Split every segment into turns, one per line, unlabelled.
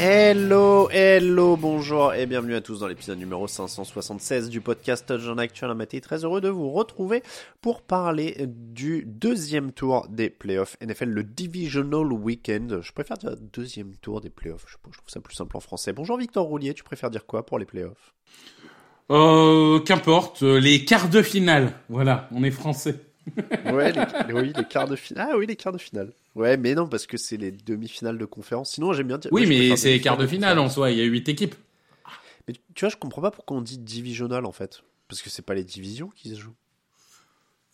Hello, hello, bonjour et bienvenue à tous dans l'épisode numéro 576 du podcast Touchdown Actual Maté. Très heureux de vous retrouver pour parler du deuxième tour des playoffs NFL, le Divisional Weekend. Je préfère dire deuxième tour des playoffs, je trouve ça plus simple en français. Bonjour Victor Roulier, tu préfères dire quoi pour les playoffs?
Euh, qu'importe, euh, les quarts de finale. Voilà, on est français.
Ouais, les, oui, les quarts de finale. Ah oui, les quarts de finale. Ouais, mais non, parce que c'est les demi-finales de conférence. Sinon, j'aime bien dire.
Oui, mais c'est les quarts de finale en soi, il y a huit équipes.
Mais tu vois, je comprends pas pourquoi on dit divisional en fait. Parce que c'est pas les divisions qui se jouent.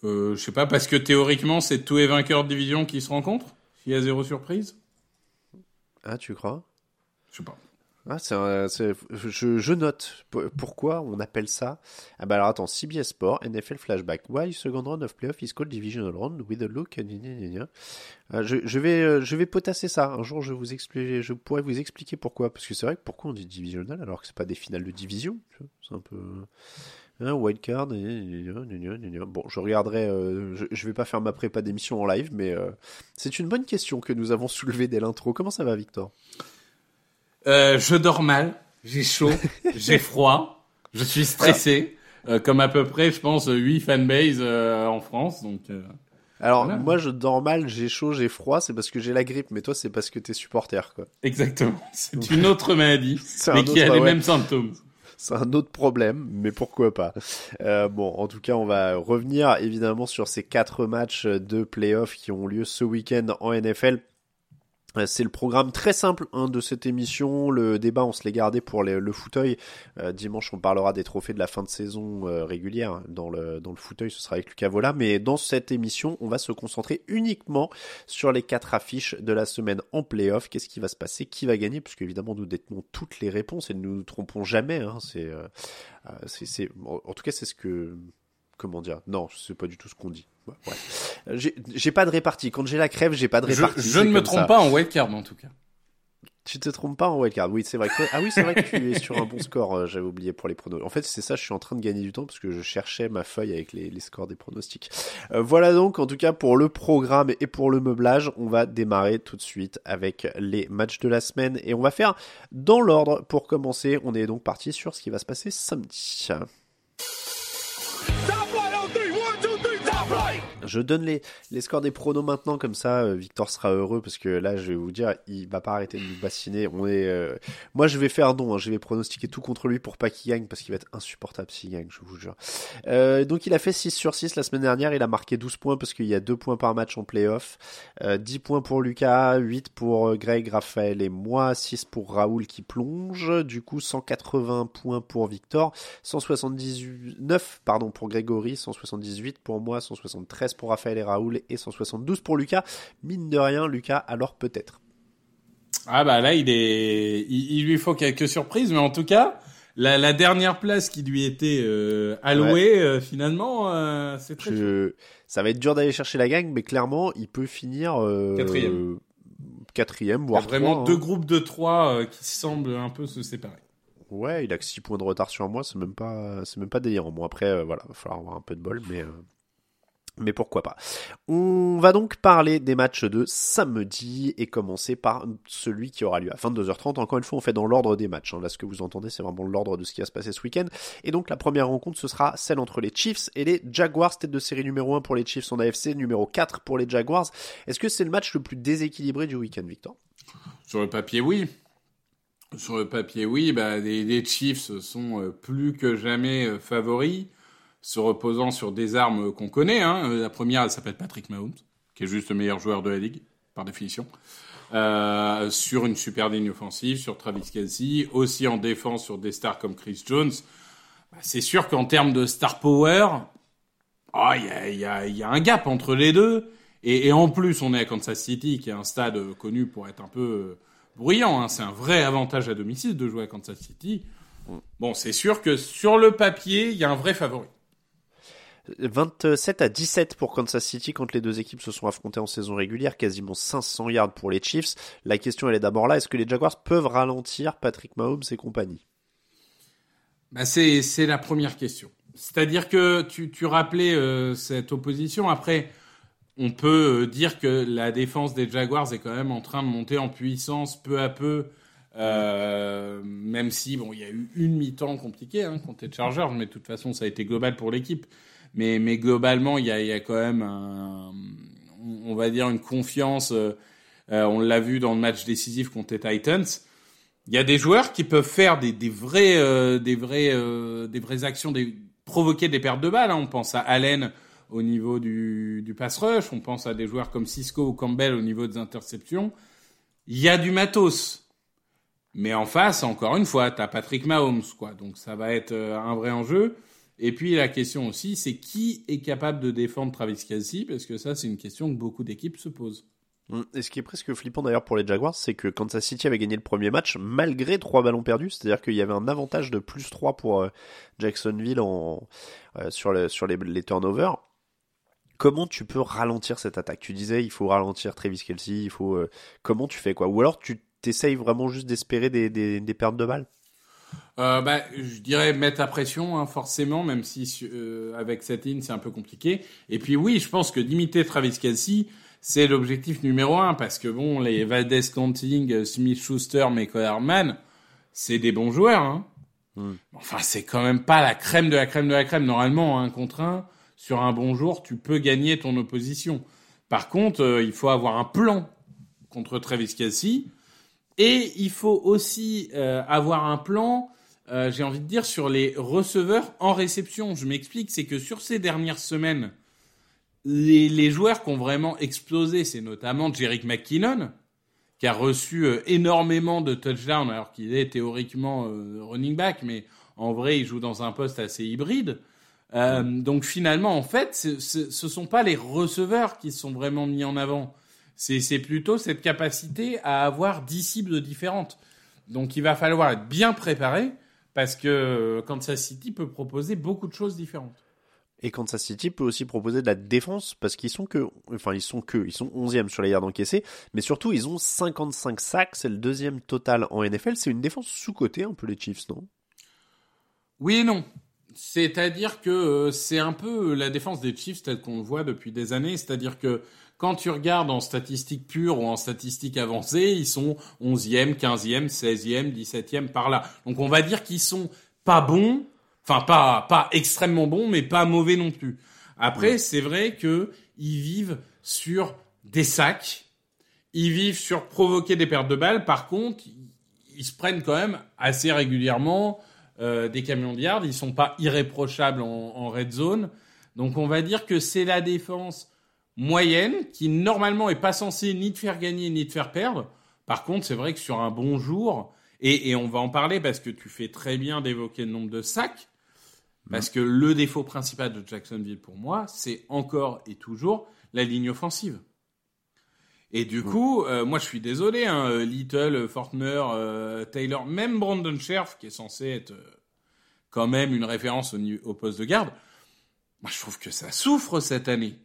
Euh, je sais pas, parce que théoriquement, c'est tous les vainqueurs de division qui se rencontrent? Il y a zéro surprise?
Ah, tu crois?
Je sais pas.
Ah, un- je, je note P- pourquoi on appelle ça. Ah bah alors attends, CBS Sport, NFL Flashback. Why second round of playoff is called divisional round with a look. gna. Ah, je, je vais euh, je vais potasser ça. Un jour, je vous expliquer, je pourrais vous expliquer pourquoi. Parce que c'est vrai que pourquoi on dit divisional alors que c'est pas des finales de division. C'est un peu. Hein, wild card. gna, gna, gna, gna, gna, gna. Bon, je regarderai. euh, je, je vais pas faire ma prépa d'émission en live, mais euh, c'est une bonne question que nous avons soulevée dès l'intro. Comment ça va, Victor?
Euh, je dors mal, j'ai chaud, j'ai froid, je suis stressé, euh, comme à peu près, je pense, 8 fanbases euh, en France. Donc, euh,
Alors,
Voilà.
moi, je dors mal, j'ai chaud, j'ai froid, c'est parce que j'ai la grippe, mais toi, c'est parce que t'es supporter, quoi.
exactement. C'est une autre maladie, mais qui a les mêmes symptômes.
C'est un autre problème, mais pourquoi pas. Euh, bon, en tout cas, on va revenir évidemment sur ces quatre matchs de playoffs qui ont lieu ce week-end en NFL. Euh, C'est le programme très simple hein, de cette émission. Le débat, on se l'est gardé pour le fauteuil. Euh, dimanche, on parlera des trophées de la fin de saison euh, régulière. Dans le, dans le fauteuil, ce sera avec Lucas Vola. Mais dans cette émission, on va se concentrer uniquement sur les quatre affiches de la semaine en playoff. Qu'est-ce qui va se passer? Qui va gagner? Puisque évidemment, nous détenons toutes les réponses et nous ne nous trompons jamais. Hein. En tout cas, c'est ce que... Comment dire? Non, c'est pas du tout ce qu'on dit. Ouais. Euh, J'ai, pas de répartie. Quand j'ai la crève, j'ai pas de répartie.
je ne me trompe
ça.
pas en wildcard en tout cas.
Tu te trompes pas en wildcard. Oui, c'est vrai que ah oui, c'est vrai que tu es sur un bon score. euh, J'avais oublié pour les pronos. En fait, c'est ça. Je suis en train de gagner du temps parce que je cherchais ma feuille avec les, les scores des pronostics. Euh, voilà donc, en tout cas pour le programme et pour le meublage, on va démarrer tout de suite avec les matchs de la semaine et on va faire dans l'ordre pour commencer. On est donc parti sur ce qui va se passer samedi. Je donne les, scores des pronos maintenant, comme ça euh, Victor sera heureux parce que là je vais vous dire, il va pas arrêter de nous bassiner. On est, euh, Moi je vais faire non, hein, je vais pronostiquer tout contre lui pour pas qu'il gagne parce qu'il va être insupportable s'il gagne, je vous jure. Euh, donc il a fait 6 sur 6 la semaine dernière, il a marqué 12 points parce qu'il y a 2 points par match en playoff. Euh, 10 points pour Lucas, 8 pour Greg, Raphaël et moi, 6 pour Raoul qui plonge. Du coup 180 points pour Victor, 179 pardon pour Grégory, 178 pour moi, 173 pour Raphaël et Raoul et 172 pour Lucas. Mine de rien, Lucas, alors peut-être.
Ah bah là, il est, il, il lui faut quelques surprises, mais en tout cas, la, la dernière place qui lui était euh, allouée, euh, finalement, euh, c'est très.
Je... Ça va être dur d'aller chercher la gang, mais clairement, il peut finir
Quatrième.
quatrième,
Il y a
voire
vraiment deux
hein.
groupes de trois qui semblent un peu se séparer.
Ouais, il a que 6 points de retard sur moi, c'est même pas, c'est même pas délirant. Bon après, voilà, va falloir avoir un peu de bol, mais. Mais pourquoi pas. On va donc parler des matchs de samedi et commencer par celui qui aura lieu à 22h30. Encore une fois, on fait dans l'ordre des matchs. hein. Là, ce que vous entendez, c'est vraiment l'ordre de ce qui va se passer ce week-end. Et donc, la première rencontre, ce sera celle entre les Chiefs et les Jaguars. Tête de série numéro 1 pour les Chiefs en AFC, numéro 4 pour les Jaguars. Est-ce que c'est le match le plus déséquilibré du week-end, Victor?
Sur le papier, oui. Sur le papier, oui. Bah, les, les Chiefs sont euh, plus que jamais euh, favoris, se reposant sur des armes qu'on connaît. Hein. Euh, La première, elle s'appelle Patrick Mahomes, qui est juste le meilleur joueur de la ligue, par définition. Euh, sur une super ligne offensive, sur Travis Kelsey, aussi en défense sur des stars comme Chris Jones. Bah, c'est sûr qu'en termes de star power, ah, il y, a, y, a, y a un gap entre les deux. Et, et en plus, on est à Kansas City, qui est un stade connu pour être un peu euh, bruyant. Hein. C'est un vrai avantage à domicile de jouer à Kansas City. Bon, c'est sûr que sur le papier, il y a un vrai favori.
27 à 17 pour Kansas City quand les deux équipes se sont affrontées en saison régulière, quasiment 500 yards pour les Chiefs. La question elle est d'abord là, est-ce que les Jaguars peuvent ralentir Patrick Mahomes et compagnie?
Bah, c'est la première question. C'est-à-dire que tu, tu rappelais euh, cette opposition. Après, on peut euh, dire que la défense des Jaguars est quand même en train de monter en puissance peu à peu. Euh, même si bon, il y a eu une mi-temps compliquée hein, contre les Chargers, mais de toute façon, ça a été global pour l'équipe. Mais, globalement, il y a, quand même, on va dire, une confiance. euh, euh, on l'a vu dans le match décisif contre les Titans. Il y a des joueurs qui peuvent faire des, vrais, des vrais, euh, des vraies actions, provoquer des pertes de balles. hein. On pense à Allen au niveau du, du pass rush. On pense à des joueurs comme Cisco ou Campbell au niveau des interceptions. Il y a du matos. Mais en face, encore une fois, t'as Patrick Mahomes, quoi. Donc ça va être un vrai enjeu. Et puis la question aussi, c'est qui est capable de défendre Travis Kelsey Parce que ça, c'est une question que beaucoup d'équipes se posent.
Et ce qui est presque flippant d'ailleurs pour les Jaguars, c'est que Kansas City avait gagné le premier match malgré trois ballons perdus, c'est-à-dire qu'il y avait un avantage de plus 3 pour euh, Jacksonville euh, sur, le, sur les, turnovers. Comment tu peux ralentir cette attaque? Tu disais il faut ralentir Travis Kelsey, il faut euh, comment tu fais quoi? Ou alors tu t'essayes vraiment juste d'espérer des, des, des pertes de balles?
Euh, bah, je dirais mettre la pression, hein, forcément, même si euh, avec cette ligne c'est un peu compliqué. Et puis oui, je pense que limiter Travis Kelsey, c'est l'objectif numéro un, parce que bon, les Valdez Canting, Smith Schuster, Michael Harman, c'est des bons joueurs. Hein. Enfin, c'est quand même pas la crème de la crème de la crème. Normalement, un contre un, sur un bon jour, tu peux gagner ton opposition. Par contre, euh, il faut avoir un plan contre Travis Kelsey. Et il faut aussi euh, avoir un plan, euh, j'ai envie de dire, sur les receveurs en réception. Je m'explique, c'est que sur ces dernières semaines, les, joueurs qui ont vraiment explosé, c'est notamment Jerick McKinnon, qui a reçu euh, énormément de touchdowns, alors qu'il est théoriquement running back, mais en vrai, il joue dans un poste assez hybride. Donc finalement, en fait, ce, ce sont pas les receveurs qui sont vraiment mis en avant. C'est, plutôt cette capacité à avoir dix cibles différentes. Donc il va falloir être bien préparé parce que euh, Kansas City peut proposer beaucoup de choses différentes.
Et Kansas City peut aussi proposer de la défense parce qu'ils sont que, enfin ils sont que, ils sont 11e sur les yards encaissés, mais surtout ils ont 55 sacs, c'est le deuxième total en NFL. C'est une défense sous-cotée un peu les Chiefs, non?
Oui et non. C'est-à-dire que euh, c'est un peu la défense des Chiefs telle qu'on le voit depuis des années. C'est-à-dire que quand tu regardes en statistiques pures ou en statistiques avancées, ils sont 11e, 15e, 16e, 17e par là. Donc on va dire qu'ils sont pas bons, enfin pas pas extrêmement bons, mais pas mauvais non plus. Après, c'est vrai que ils vivent sur des sacs, ils vivent sur provoquer des pertes de balles. Par contre, ils se prennent quand même assez régulièrement euh, des camions de yards. Ils sont pas irréprochables en, en red zone. Donc on va dire que c'est la défense moyenne qui normalement est pas censée ni te faire gagner ni te faire perdre. Par contre, c'est vrai que sur un bon jour, et, et on va en parler parce que tu fais très bien d'évoquer le nombre de sacs, parce que le défaut principal de Jacksonville pour moi, c'est encore et toujours la ligne offensive. Et du coup, euh, moi je suis désolé, hein, euh, Little, Fortner, euh, Taylor, même Brandon Scherf, qui est censé être euh, quand même une référence au, au poste de garde, moi je trouve que ça souffre cette année.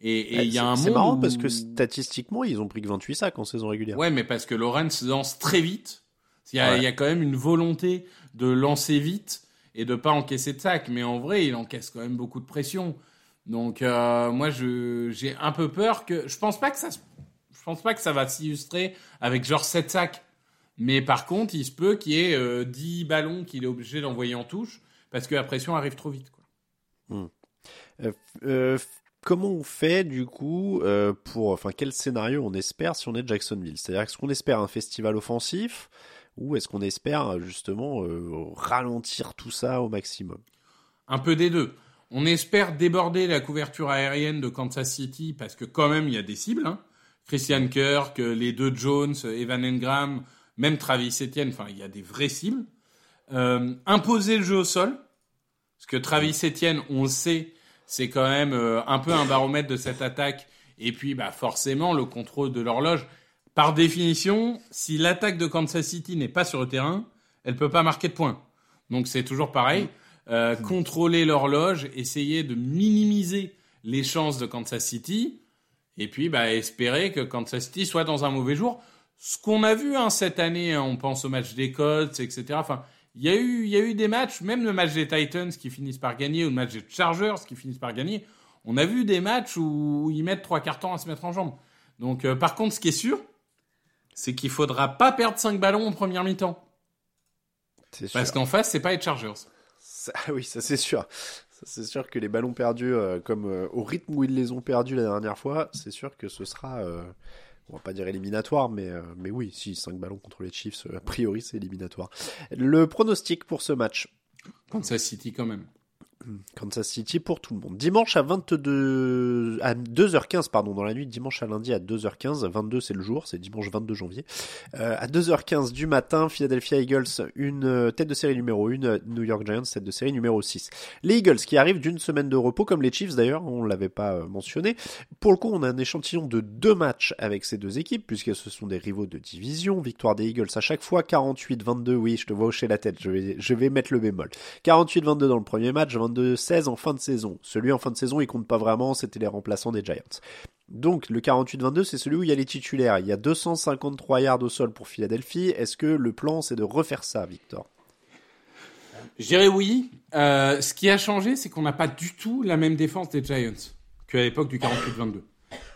Et et il y a un
C'est marrant
où-
parce que statistiquement, ils ont pris que 28 sacs en saison régulière.
Ouais, mais parce que Lawrence lance très vite. Il y, a,
Ouais.
il y a quand même une volonté de lancer vite et de pas encaisser de sac. Mais en vrai, il encaisse quand même beaucoup de pression. Donc euh, moi, j'ai un peu peur que je pense pas que ça je pense pas que ça va s'illustrer avec genre 7 sacs. Mais par contre, il se peut qu'il y ait euh, 10 ballons qu'il est obligé d'envoyer en touche parce que la pression arrive trop vite. Quoi.
Euh, euh, comment on fait du coup euh, pour, enfin, quel scénario on espère si on est Jacksonville? C'est-à-dire est-ce qu'on espère un festival offensif ou est-ce qu'on espère justement euh, ralentir tout ça au maximum?
Un peu des deux. On espère déborder la couverture aérienne de Kansas City parce que quand même il y a des cibles. Hein. Christian Kirk, euh, les deux Jones, Evan Engram, même Travis Etienne. Enfin, il y a des vraies cibles. Euh, imposer le jeu au sol, parce que Travis Etienne, on le sait, c'est quand même euh, un peu un baromètre de cette attaque. Et puis, bah forcément, le contrôle de l'horloge. Par définition, si l'attaque de Kansas City n'est pas sur le terrain, elle peut pas marquer de points. Donc c'est toujours pareil. Euh, contrôler l'horloge, essayer de minimiser les chances de Kansas City, et puis bah, espérer que Kansas City soit dans un mauvais jour. Ce qu'on a vu hein, cette année, on pense au match des Colts, etc. Enfin, il y a eu, il y a eu des matchs, même le match des Titans qui finissent par gagner, ou le match des Chargers qui finissent par gagner. On a vu des matchs où, ils mettent trois quarts temps à se mettre en jambe. Donc, euh, par contre, ce qui est sûr, c'est qu'il faudra pas perdre 5 ballons en première mi-temps. Parce qu'en face, c'est pas les Chargers.
Ça- oui, ça c'est sûr. Ça, C'est sûr que les ballons perdus, euh, comme euh, au rythme où ils les ont perdus la dernière fois, c'est sûr que ce sera, euh, on va pas dire éliminatoire, mais, euh, mais oui, si 5 ballons contre les Chiefs, euh, a priori c'est éliminatoire. Le pronostic pour ce match,
Kansas City quand même.
Kansas City pour tout le monde. Dimanche à 22 à 2h15 pardon dans la nuit, dimanche à lundi à 2h15, 22 c'est le jour, c'est dimanche 22 janvier. Euh, à 2h15 du matin, Philadelphia Eagles une euh, tête de série numéro 1, euh, New York Giants tête de série numéro 6. Les Eagles qui arrivent d'une semaine de repos comme les Chiefs d'ailleurs, on l'avait pas euh, mentionné. Pour le coup, on a un échantillon de deux matchs avec ces deux équipes puisque ce sont des rivaux de division. Victoire des Eagles à chaque fois 48-22. Oui, je te vois hocher la tête, je vais je vais mettre le bémol. 48-22 dans le premier match, 22-16 en fin de saison. Celui en fin de saison, il compte pas vraiment, c'était les remplaçants des Giants. Donc le 48-22, c'est celui où il y a les titulaires. Il y a 253 yards au sol pour Philadelphie. Est-ce que le plan, c'est de refaire ça, Victor?
Je dirais oui. Euh, ce qui a changé, c'est qu'on n'a pas du tout la même défense des Giants qu'à l'époque du 48-22.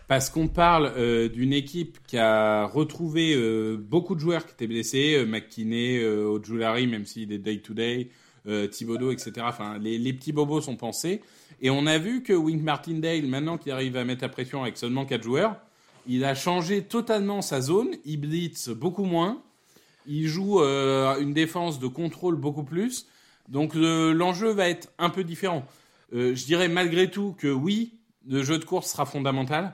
Parce qu'on parle euh, d'une équipe qui a retrouvé euh, beaucoup de joueurs qui étaient blessés, McKinney, Ojulari, même s'il est day-to-day, euh, etc. Enfin, les, petits bobos sont pensés. Et on a vu que Wink Martindale, maintenant qu'il arrive à mettre la pression avec seulement 4 joueurs, il a changé totalement sa zone. Il blitz beaucoup moins. Il joue euh, une défense de contrôle beaucoup plus. Donc le- l'enjeu va être un peu différent. Euh, je dirais malgré tout que oui, le jeu de course sera fondamental.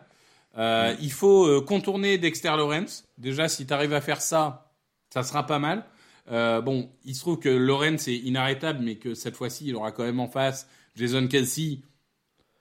Euh, Il faut euh, contourner Dexter Lawrence. Déjà, si tu arrives à faire ça, ça sera pas mal. Euh, bon, il se trouve que Lawrence est inarrêtable, mais que cette fois-ci, il aura quand même en face Jason Kelsey,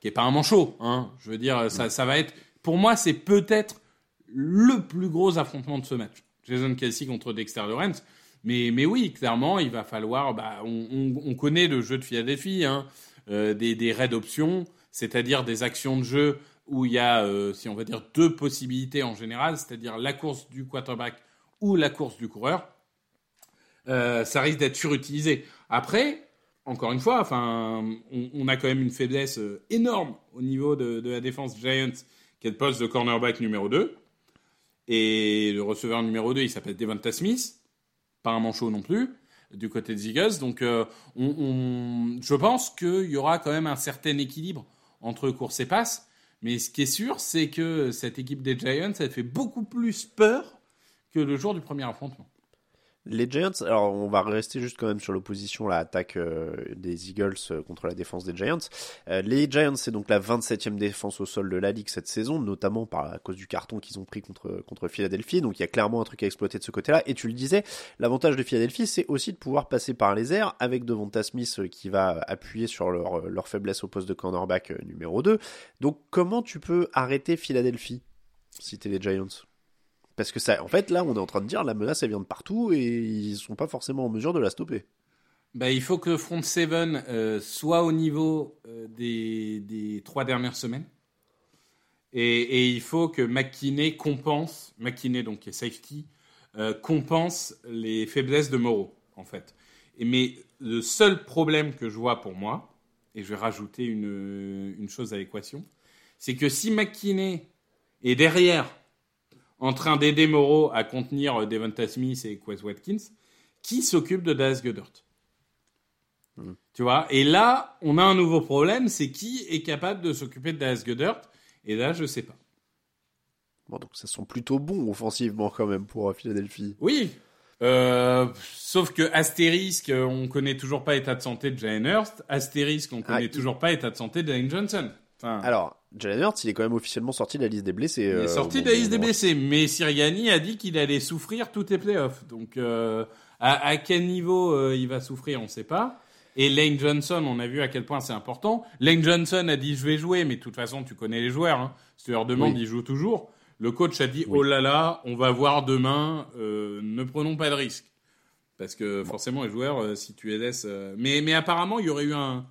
qui est pas un manchot. Hein. Je veux dire, ça, va être. Pour moi, c'est peut-être le plus gros affrontement de ce match. Jason Kelsey contre Dexter Lawrence. Mais, mais oui, clairement, il va falloir. Bah, on connaît le jeu de Philadelphie, hein, euh, des, des raids options, c'est-à-dire des actions de jeu où il y a, euh, si on va dire, deux possibilités en général, c'est-à-dire la course du quarterback ou la course du coureur. Euh, ça risque d'être surutilisé. Après, encore une fois, enfin, on, a quand même une faiblesse euh, énorme au niveau de, la défense Giants, qui est le poste de cornerback numéro 2. Et le receveur numéro 2, il s'appelle Devonta Smith, pas un manchot non plus, du côté des Eagles. Donc, euh, je pense qu'il y aura quand même un certain équilibre entre course et passe. Mais ce qui est sûr, c'est que cette équipe des Giants, elle fait beaucoup plus peur que le jour du premier affrontement.
Les Giants, alors on va rester juste quand même sur l'opposition, la attaque euh, des Eagles euh, contre la défense des Giants. Euh, les Giants, c'est donc la 27e défense au sol de la ligue cette saison, notamment par à cause du carton qu'ils ont pris contre contre Philadelphie. Donc il y a clairement un truc à exploiter de ce côté-là. Et tu le disais, l'avantage de Philadelphie, c'est aussi de pouvoir passer par les airs avec Devonta Smith qui va appuyer sur leur leur faiblesse au poste de cornerback numéro 2. Donc comment tu peux arrêter Philadelphie si t'es les Giants? Parce que ça, en fait, là, on est en train de dire la menace, elle vient de partout et ils sont pas forcément en mesure de la stopper.
Bah, il faut que Front Seven euh, soit au niveau euh, des, trois dernières semaines. Et, il faut que McKinney compense, McKinney donc qui est safety, euh, compense les faiblesses de Moreau, en fait. Mais le seul problème que je vois pour moi, et je vais rajouter une, une chose à l'équation, c'est que si McKinney est derrière en train d'aider Moreau à contenir Devonta Smith et Quez Watkins, qui s'occupe de Dallas Goddard tu vois Et là, on a un nouveau problème, c'est qui est capable de s'occuper de Dallas Goddard Et là, je sais pas.
Bon, donc ça sent plutôt bon offensivement quand même pour euh, Philadelphie.
Oui. Euh, sauf que astérisque, on connaît toujours pas l'état de santé de Jalen Hurst. Astérisque, on connaît
Ah,
toujours pas l'état de santé de Lane Johnson. Enfin,
Alors, Jalen Hurts, il est quand même officiellement sorti de la liste des blessés.
il est
euh,
sorti de la liste des blessés, mais Sirianni a dit qu'il allait souffrir tous les playoffs. Donc, euh, à, à quel niveau euh, il va souffrir, on sait pas. Et Lane Johnson, on a vu à quel point c'est important. Lane Johnson a dit je vais jouer, mais de toute façon, tu connais les joueurs. Hein. Si tu leur demandes,
Oui.
ils jouent toujours. Le coach a dit
Oui.
oh là là, on va voir demain, ne prenons pas de risques. Parce que forcément, les joueurs, si tu les laisses. Mais, mais apparemment, il y aurait eu un,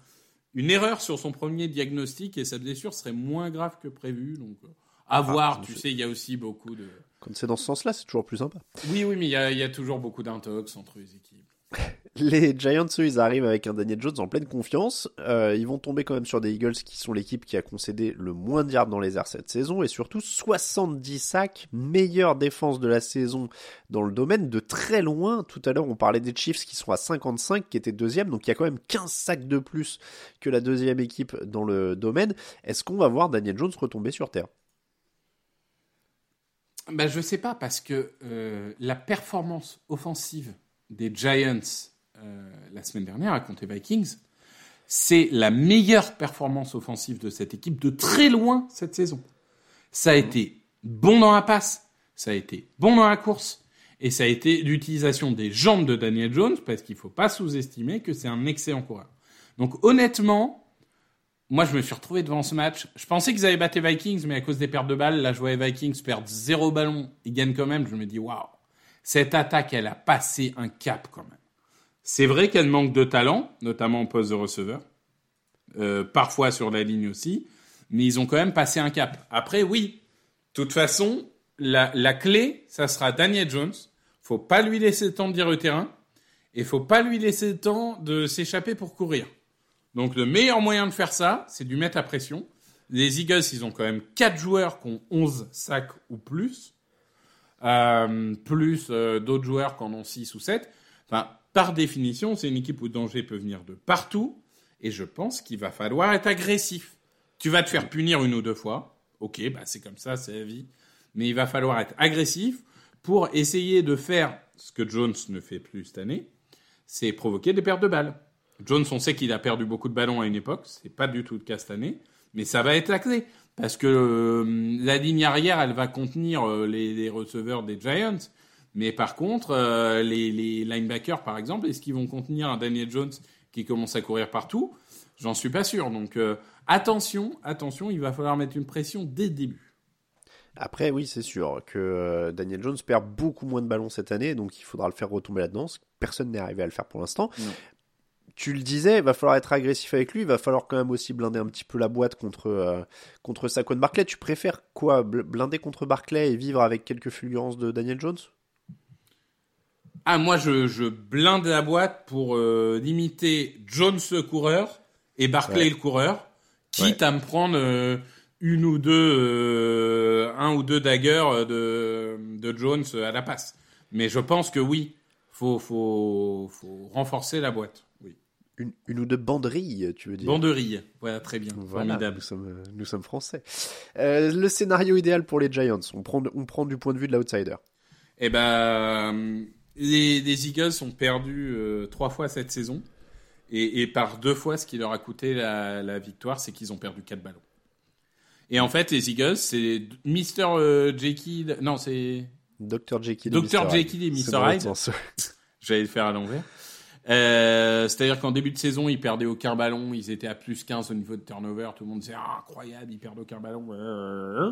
une erreur sur son premier diagnostic et sa blessure serait moins grave que prévu. Donc, euh, à voir. Tu sais, il y a aussi beaucoup de.
Quand c'est dans ce sens-là, c'est toujours plus sympa.
Oui, oui, mais il y y a toujours beaucoup d'intox entre les équipes.
Les Giants, eux, ils arrivent avec un Daniel Jones en pleine confiance. Euh, ils vont tomber quand même sur des Eagles qui sont l'équipe qui a concédé le moins de yards dans les airs cette saison et surtout 70 sacs, meilleure défense de la saison dans le domaine de très loin. Tout à l'heure, on parlait des Chiefs qui sont à 55, qui étaient deuxième, donc il y a quand même 15 sacs de plus que la deuxième équipe dans le domaine. Est-ce qu'on va voir Daniel Jones retomber sur terre?
Ben, je sais pas, parce que euh, la performance offensive des Giants euh, la semaine dernière contre les Vikings, c'est la meilleure performance offensive de cette équipe de très loin cette saison. Ça a été bon dans la passe, ça a été bon dans la course, et ça a été l'utilisation des jambes de Daniel Jones, parce qu'il faut pas sous-estimer que c'est un excellent coureur. Donc honnêtement, moi je me suis retrouvé devant ce match. Je pensais qu'ils avaient battu Vikings, mais à cause des pertes de balles, là je voyais Vikings perdre zéro ballon, ils gagnent quand même. Je me dis waouh, cette attaque elle a passé un cap quand même. C'est vrai qu'elle manque de talent, notamment au poste de receveur, euh, parfois sur la ligne aussi, mais ils ont quand même passé un cap. Après oui, de toute façon, la, la clé, ça sera Daniel Jones. Faut pas lui laisser le temps de dire le terrain. Et faut pas lui laisser le temps de s'échapper pour courir. Donc le meilleur moyen de faire ça, c'est de lui mettre à pression. Les Eagles, ils ont quand même 4 joueurs qui ont 11 sacs ou plus. Euh, plus euh, d'autres joueurs qui en ont 6 ou 7. Enfin, par définition, c'est une équipe où le danger peut venir de partout. Et je pense qu'il va falloir être agressif. Tu vas te faire punir une ou deux fois. Ok, bah c'est comme ça, c'est la vie. Mais il va falloir être agressif pour essayer de faire ce que Jones ne fait plus cette année, c'est provoquer des pertes de balles. Jones, on sait qu'il a perdu beaucoup de ballons à une époque, c'est pas du tout le cas cette année, mais ça va être la clé. Parce que euh, la ligne arrière, elle va contenir euh, les, les receveurs des Giants, mais par contre, euh, les, les linebackers, par exemple, est-ce qu'ils vont contenir un Daniel Jones qui commence à courir partout? J'en suis pas sûr. Donc euh, attention, attention, il va falloir mettre une pression dès le début.
Après, oui, c'est sûr que euh, Daniel Jones perd beaucoup moins de ballons cette année, donc il faudra le faire retomber là-dedans. Personne n'est arrivé à le faire pour l'instant.
Non.
Tu le disais, il va falloir être agressif avec lui, il va falloir quand même aussi blinder un petit peu la boîte contre, euh, contre Saquon Barclay. Tu préfères quoi? Bl- Blinder contre Barclay et vivre avec quelques fulgurances de Daniel Jones?
Ah, moi, je, je blinde la boîte pour euh, limiter Jones le coureur et Barclay
Ouais.
le coureur, quitte à me prendre euh, une ou deux, euh, un ou deux daggers de, de Jones à la passe. Mais je pense que oui, faut, faut, faut renforcer la boîte. Oui.
une, une ou deux banderilles, tu veux dire?
Banderille, voilà, très bien,
Voilà,
formidable.
nous sommes, euh, nous sommes français. Euh, le scénario idéal pour les Giants, on prend, on prend du point de vue de l'outsider.
Eh ben, euh, les, les Eagles ont perdu euh, trois fois cette saison. Et, et par deux fois, ce qui leur a coûté la, la victoire, c'est qu'ils ont perdu quatre ballons. Et en fait, les Eagles, c'est Mr. euh, Jekyll. Non, c'est.
Dr. Jekyll
Dr.
et Mr.
Jekyll et. Mr. Hyde. J'allais le faire à l'envers. Euh, C'est-à-dire qu'en début de saison, ils perdaient aucun ballon. Ils étaient à plus 15 au niveau de turnover. Tout le monde disait ah, incroyable, ils perdent aucun ballon. Euh,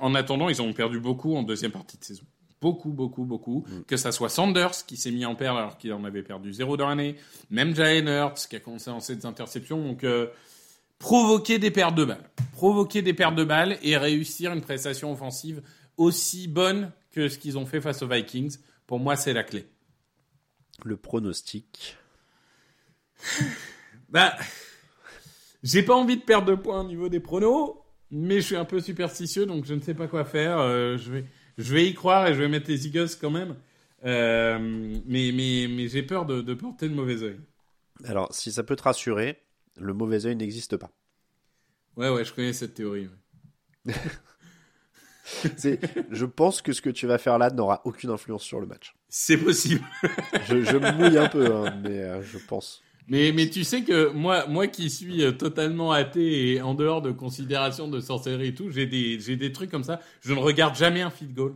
en attendant, ils ont perdu beaucoup en deuxième partie de saison. Beaucoup, beaucoup, beaucoup.
Mm.
Que ça soit Sanders qui s'est mis en perdre alors qu'il en avait perdu zéro dans l'année. Même Jalen Hurts qui a commencé à lancer des interceptions. Donc, euh, provoquer des pertes de balles. Provoquer des pertes de balles et réussir une prestation offensive aussi bonne que ce qu'ils ont fait face aux Vikings. Pour moi, c'est la clé.
Le pronostic.
Bah, j'ai pas envie de perdre de points au niveau des pronos, mais je suis un peu superstitieux, donc je ne sais pas quoi faire. Euh, je vais, je vais y croire et je vais mettre les Eagles quand même. Euh, mais mais, mais j'ai peur de, de porter le mauvais oeil.
Alors, si ça peut te rassurer, le mauvais œil n'existe pas.
Ouais, ouais, je connais cette théorie. ouais.
Je pense que ce que tu vas faire là n'aura aucune influence sur le match.
C'est possible.
Je, je mouille un peu, hein, mais euh, je pense.
Mais, mais tu sais que moi, moi qui suis euh, totalement athée et en dehors de considération de sorcellerie et tout, j'ai des, j'ai des trucs comme ça. Je ne regarde jamais un field goal.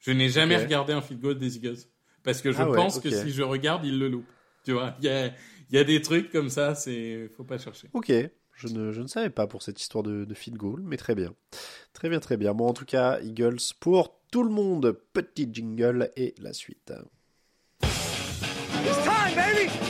Je n'ai jamais regardé un field goal des Eagles. Parce que je
Ah ouais,
pense que si je regarde, ils le loupent. Tu vois, il y a, il y a des trucs comme ça, c'est, faut pas chercher.
Ok, je ne, je ne savais pas pour cette histoire de, de field goal, mais très bien. Très bien, très bien. Bon, en tout cas, Eagles pour tout le monde. Petit jingle et la suite.
It's time, baby.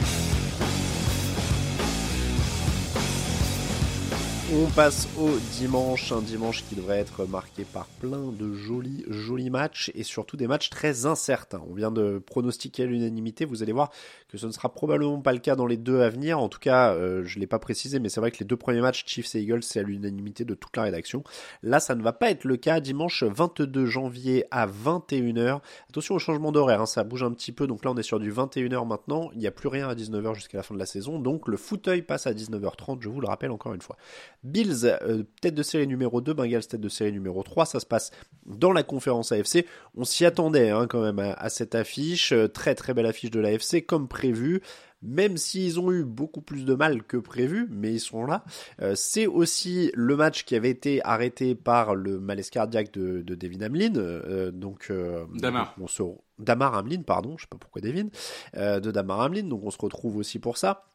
On passe au dimanche, un dimanche qui devrait être marqué par plein de jolis, jolis matchs et surtout des matchs très incertains. On vient de pronostiquer l'unanimité, vous allez voir que ce ne sera probablement pas le cas dans les deux à venir. En tout cas, euh, je l'ai pas précisé, mais c'est vrai que les deux premiers matchs, Chiefs et Eagles, c'est à l'unanimité de toute la rédaction. Là, ça ne va pas être le cas. Dimanche 22 janvier à 21h. Attention au changement d'horaire, hein, ça bouge un petit peu. Donc là, on est sur du 21h maintenant. Il n'y a plus rien à 19h jusqu'à la fin de la saison. Donc le fauteuil passe à 19h30, je vous le rappelle encore une fois. Bills, euh, tête de série numéro 2, Bengals, tête de série numéro 3. Ça se passe dans la conférence AFC. On s'y attendait hein, quand même à, à cette affiche. Euh, Très très belle affiche de l'AFC, comme prévu. Même s'ils ont eu beaucoup plus de mal que prévu, mais ils sont là. Euh, c'est aussi le match qui avait été arrêté par le malaise cardiaque de, de Devin Hamlin. euh, donc, euh,
Damar.
On se, Damar Hamlin, pardon, je sais pas pourquoi Devin. de Damar Hamlin. Donc on se retrouve aussi pour ça.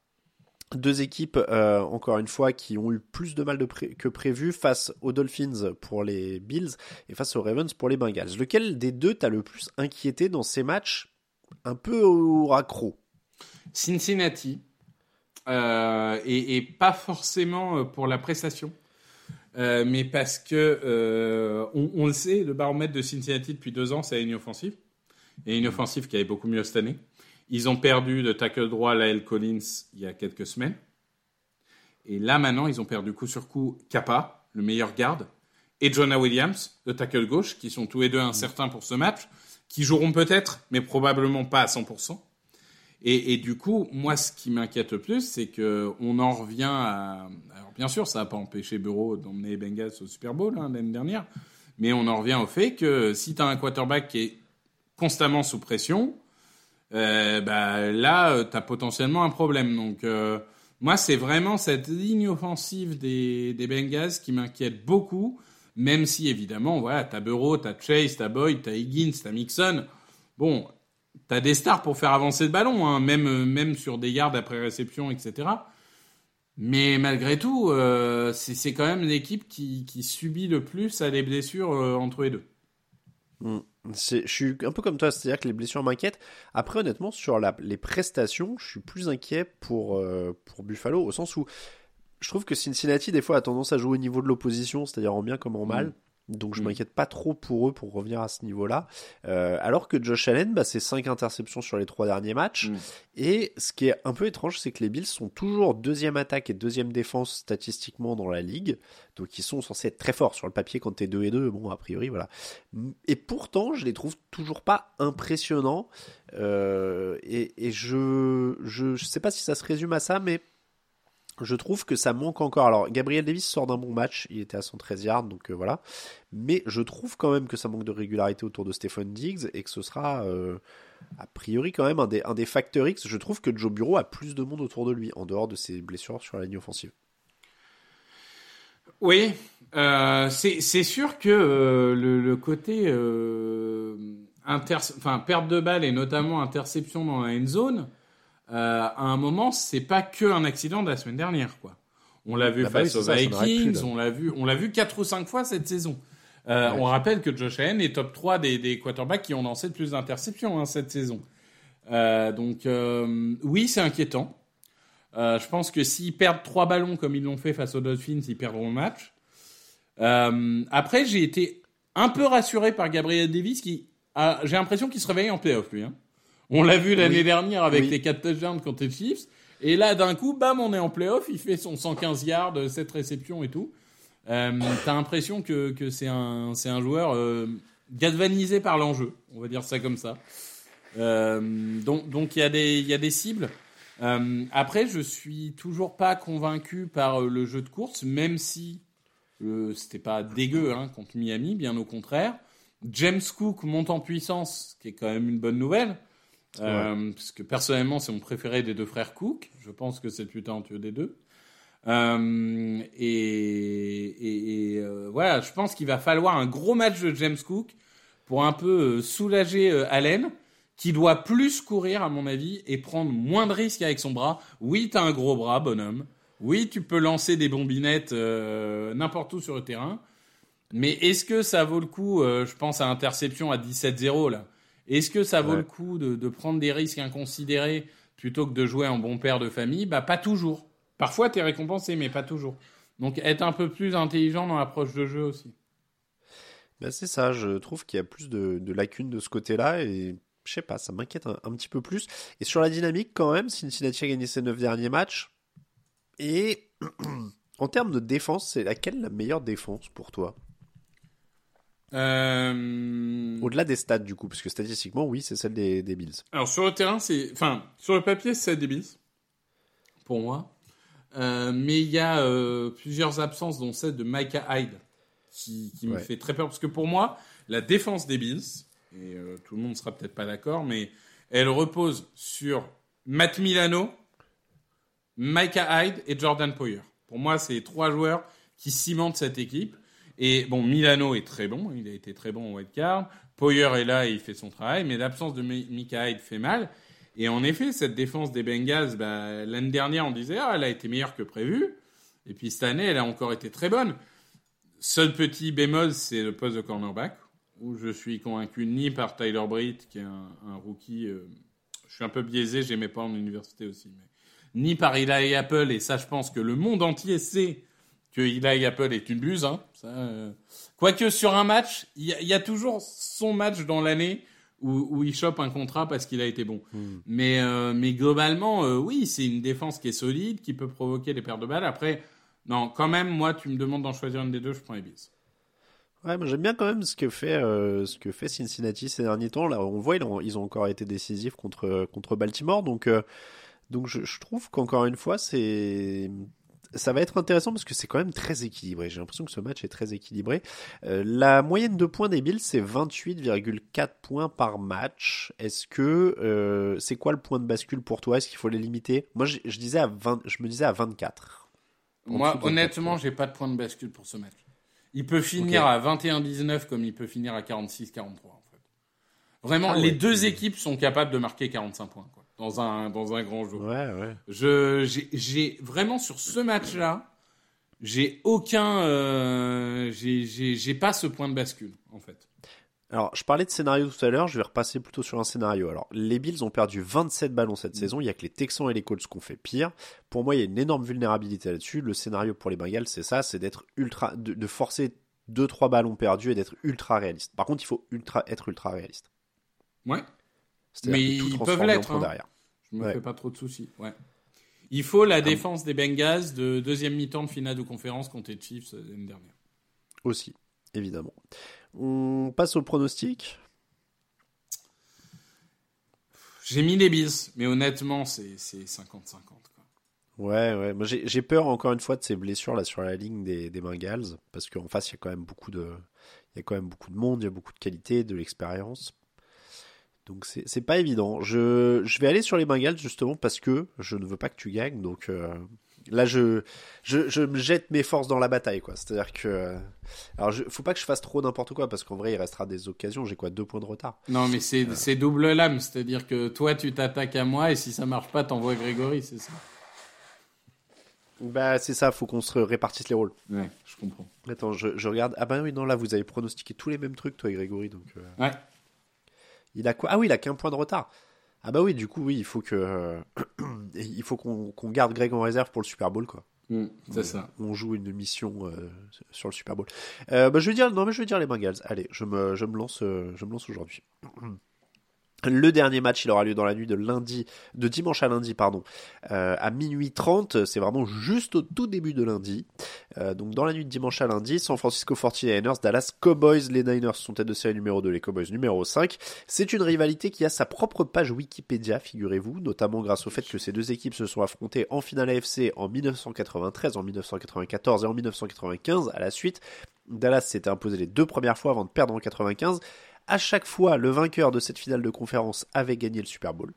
Deux équipes, euh, encore une fois, qui ont eu plus de mal que prévu face aux Dolphins pour les Bills et face aux Ravens pour les Bengals. Lequel des deux t'as le plus inquiété dans ces matchs un peu au raccro?
Cincinnati, euh, et, pas forcément euh, pour la prestation, mais parce que on le sait, le baromètre de Cincinnati depuis deux ans, c'est une offensive, et une offensive qui avait beaucoup mieux cette année. Ils ont perdu de tackle droit Lael Collins il y a quelques semaines, et là maintenant ils ont perdu coup sur coup Kappa, le meilleur garde, et Jonah Williams, le tackle gauche, qui sont tous les deux incertains pour ce match, qui joueront peut-être, mais probablement pas à 100%. Et, du coup, moi, ce qui m'inquiète le plus, c'est que on en revient à. Alors, bien sûr, ça n'a pas empêché Bureau d'emmener les Bengals au Super Bowl hein, l'année dernière, mais on en revient au fait que si tu as un quarterback qui est constamment sous pression, bah, là, tu as potentiellement un problème. Donc, euh, moi, c'est vraiment cette ligne offensive des, des Bengals qui m'inquiète beaucoup, même si, évidemment, voilà, tu as Bureau, tu as Chase, tu as Boyd, tu as Higgins, tu as Mixon. Bon, T'as des stars pour faire avancer le ballon, hein, même, euh, même sur des yards après réception, etc. Mais malgré tout, euh, c'est quand même l'équipe qui, qui subit le plus à les blessures euh, entre les deux.
Hmm. Je suis un peu comme toi, c'est-à-dire que les blessures m'inquiètent. Après, honnêtement, sur la- les prestations, je suis plus inquiet pour, euh, pour Buffalo, au sens où je trouve que Cincinnati, des fois, a tendance à jouer au niveau de l'opposition, c'est-à-dire en bien comme en mal. Donc je
Mm.
m'inquiète pas trop pour eux pour revenir à ce niveau-là. Euh, alors que Josh Allen, bah, c'est 5 interceptions sur les trois derniers matchs.
Mm.
Et ce qui est un peu étrange, c'est que les Bills sont toujours deuxième attaque et deuxième défense statistiquement dans la ligue. Donc ils sont censés être très forts sur le papier quand t'es 2 et 2. Bon, a priori, voilà. Et pourtant, je les trouve toujours pas impressionnants. Euh, et et je, je, je sais pas si ça se résume à ça, mais je trouve que ça manque encore. Alors, Gabriel Davis sort d'un bon match, il était à 113 yards, donc euh, voilà. Mais je trouve quand même que ça manque de régularité autour de Stephen Diggs et que ce sera euh, a priori quand même un des, un facteurs X. Je trouve que Joe Bureau a plus de monde autour de lui, en dehors de ses blessures sur la ligne offensive.
Oui, Euh, c'est sûr que euh, le, côté inter perte de balle et notamment interception dans la end zone, à un moment, c'est pas que un accident de la semaine dernière, quoi. On l'a vu bah face aux Vikings, on l'a vu, on l'a vu quatre ou cinq fois cette saison. On rappelle que Josh Allen est top 3 des, des quarterbacks qui ont lancé le plus d'interceptions hein, cette saison. donc oui, c'est inquiétant. je pense que s'ils perdent trois ballons comme ils l'ont fait face aux Dolphins, ils perdront le match. Euh, après, j'ai été un peu rassuré par Gabriel Davis qui j'ai l'impression qu'il se réveille en playoff, lui. Hein. On l'a vu l'année dernière avec les 4 touchdowns contre les Chiefs. Et là, d'un coup, bam, on est en playoff. Il fait son 115 yards, 7 réceptions et tout. Euh, T'as l'impression que, que c'est un, un joueur euh, galvanisé par l'enjeu. On va dire ça comme ça. Euh, donc, donc il y a des, y a des cibles. Euh, après, je suis toujours pas convaincu par le jeu de course, même si c'était pas dégueu hein, contre Miami, bien au contraire. James Cook monte en puissance, ce qui est quand même une bonne nouvelle. Euh, parce que personnellement, c'est mon préféré des deux frères Cook. Je pense que c'est le plus talentueux des deux. Euh, et, euh, voilà, je pense qu'il va falloir un gros match de James Cook pour un peu soulager Allen, qui doit plus courir, à mon avis, et prendre moins de risques avec son bras. Oui, t'as un gros bras, bonhomme. Oui, tu peux lancer des bombinettes n'importe où sur le terrain. Mais est-ce que ça vaut le coup, je pense à interception à 17-0 là, est-ce que ça vaut le coup de, prendre des risques inconsidérés plutôt que de jouer en bon père de famille? Bah pas toujours. Parfois tu es récompensé, mais pas toujours. Donc être un peu plus intelligent dans l'approche de jeu aussi.
Ben c'est ça, je trouve qu'il y a plus de, lacunes de ce côté-là et je sais pas, ça m'inquiète un, un, petit peu plus. Et sur la dynamique quand même, Cincinnati a gagné ses 9 derniers matchs, et en termes de défense, c'est laquelle la meilleure défense pour toi?
Euh...
Au-delà des stats, du coup, parce que statistiquement, oui, c'est celle des, Bills.
Alors, sur le terrain, c'est. Enfin, sur le papier, c'est celle des Bills. Pour moi. Euh, mais il y a euh, plusieurs absences, dont celle de Micah Hyde, qui, me fait très peur. Parce que pour moi, la défense des Bills, et tout le monde ne sera peut-être pas d'accord, mais elle repose sur Matt Milano, Micah Hyde et Jordan Poyer. Pour moi, c'est trois joueurs qui cimentent cette équipe. Et bon, Milano est très bon, il a été très bon au card. Poyer est là et il fait son travail, mais l'absence de Micah Hyde fait mal. Et en effet, cette défense des Bengals, bah, l'année dernière, on disait, ah, elle a été meilleure que prévu. Et puis cette année, elle a encore été très bonne. Seul petit bémol, c'est le poste de cornerback, où je suis convaincu ni par Tyler Britt, qui est un, rookie. Euh, je suis un peu biaisé, j'aimais pas en université aussi. Ni par Eli Apple, et ça je pense que le monde entier sait que Eli Apple est une buse. Hein, euh. Quoique sur un match, il y, a toujours son match dans l'année où, il chope un contrat parce qu'il a été bon. Hmm. Mais, euh, mais globalement, euh, oui, c'est une défense qui est solide, qui peut provoquer des pertes de balles. Après, non, quand même, moi, tu me demandes d'en choisir une des deux, je prends les Bills.
Ouais, j'aime bien quand même ce que fait ce que fait Cincinnati ces derniers temps. Là, on voit ils ont, ils ont encore été décisifs contre contre Baltimore, donc donc je, je trouve qu'encore une fois, c'est ça va être intéressant parce que c'est quand même très équilibré. J'ai l'impression que ce match est très équilibré. Euh, la moyenne de points des Bills, c'est 28,4 points par match. Est-ce que euh, c'est quoi le point de bascule pour toi? Est-ce qu'il faut les limiter? Moi, je, je, disais à 20, je me disais à 24.
Moi, honnêtement, j'ai pas de point de bascule pour ce match. Il peut finir à 21-19 comme il peut finir à 46-43 en fait. Vraiment, ah les deux équipes sont capables de marquer 45 points. Quoi dans un, dans un grand jour.
Ouais, ouais.
Je, j'ai, vraiment sur ce match-là, j'ai aucun, euh, j'ai, pas ce point de bascule, en fait.
Alors, je parlais de scénario tout à l'heure, je vais repasser plutôt sur un scénario. Alors, les Bills ont perdu 27 ballons cette mm. saison, il y a que les Texans et les Colts qui ont fait pire. Pour moi, il y a une énorme vulnérabilité là-dessus. Le scénario pour les Bengals, c'est ça, c'est d'être ultra, de, de forcer 2-3 ballons perdus et d'être ultra réaliste. Par contre, il faut ultra, être ultra réaliste.
Ouais. Mais ils peuvent l'être. Hein. Derrière. Je me fais pas trop de soucis. Ouais. Il faut la défense des Bengals de deuxième mi-temps de finale de conférence contre les Chiefs euh, l'année dernière.
Aussi, évidemment. On passe au pronostic?
J'ai mis les Bills, mais honnêtement, c'est 50-50.
Ouais, ouais. Moi, j'ai peur encore une fois de ces blessures là sur la ligne des, des Bengals, parce qu'en face, il y a quand même beaucoup de, il y a quand même beaucoup de monde, il y a beaucoup de qualité, de l'expérience. Donc c'est pas évident. Je, je vais aller sur les Bengals justement parce que je ne veux pas que tu gagnes. Donc, euh, là, je, je, je me jette mes forces dans la bataille, quoi. C'est-à-dire que, alors, je, faut pas que je fasse trop n'importe quoi parce qu'en vrai, il restera des occasions. J'ai quoi, deux points de retard?
Non, mais c'est c'est double lame, c'est-à-dire que toi, tu t'attaques à moi et si ça marche pas, t'envoies Grégory, c'est ça?
Bah, c'est ça. Faut qu'on se répartisse les rôles.
Ouais, je comprends.
Attends, je, je regarde. Ah bah oui, non, là, vous avez pronostiqué tous les mêmes trucs, toi et Grégory, donc. euh,
Ouais.
Il a quoi? Ah oui, il a qu'un point de retard. Ah bah oui, du coup, oui, il faut que, il faut qu'on qu'on garde Greg en réserve pour le Super Bowl, quoi.
Mm, c'est ça.
On joue une mission euh, sur le Super Bowl. Euh, bah, je veux dire, non mais je veux dire les Bengals. Allez, je me, je me lance, euh, je me lance aujourd'hui. Le dernier match, il aura lieu dans la nuit de lundi, de dimanche à lundi, pardon, euh, à minuit 30. C'est vraiment juste au tout début de lundi. Euh, donc dans la nuit de dimanche à lundi, San Francisco 49ers, Dallas Cowboys, les Niners sont tête de série numéro 2, les Cowboys numéro 5. C'est une rivalité qui a sa propre page Wikipédia, figurez-vous, notamment grâce au fait que ces deux équipes se sont affrontées en finale AFC en 1993, en 1994 et en 1995 à la suite. Dallas s'était imposé les deux premières fois avant de perdre en 95. À chaque fois, le vainqueur de cette finale de conférence avait gagné le Super Bowl.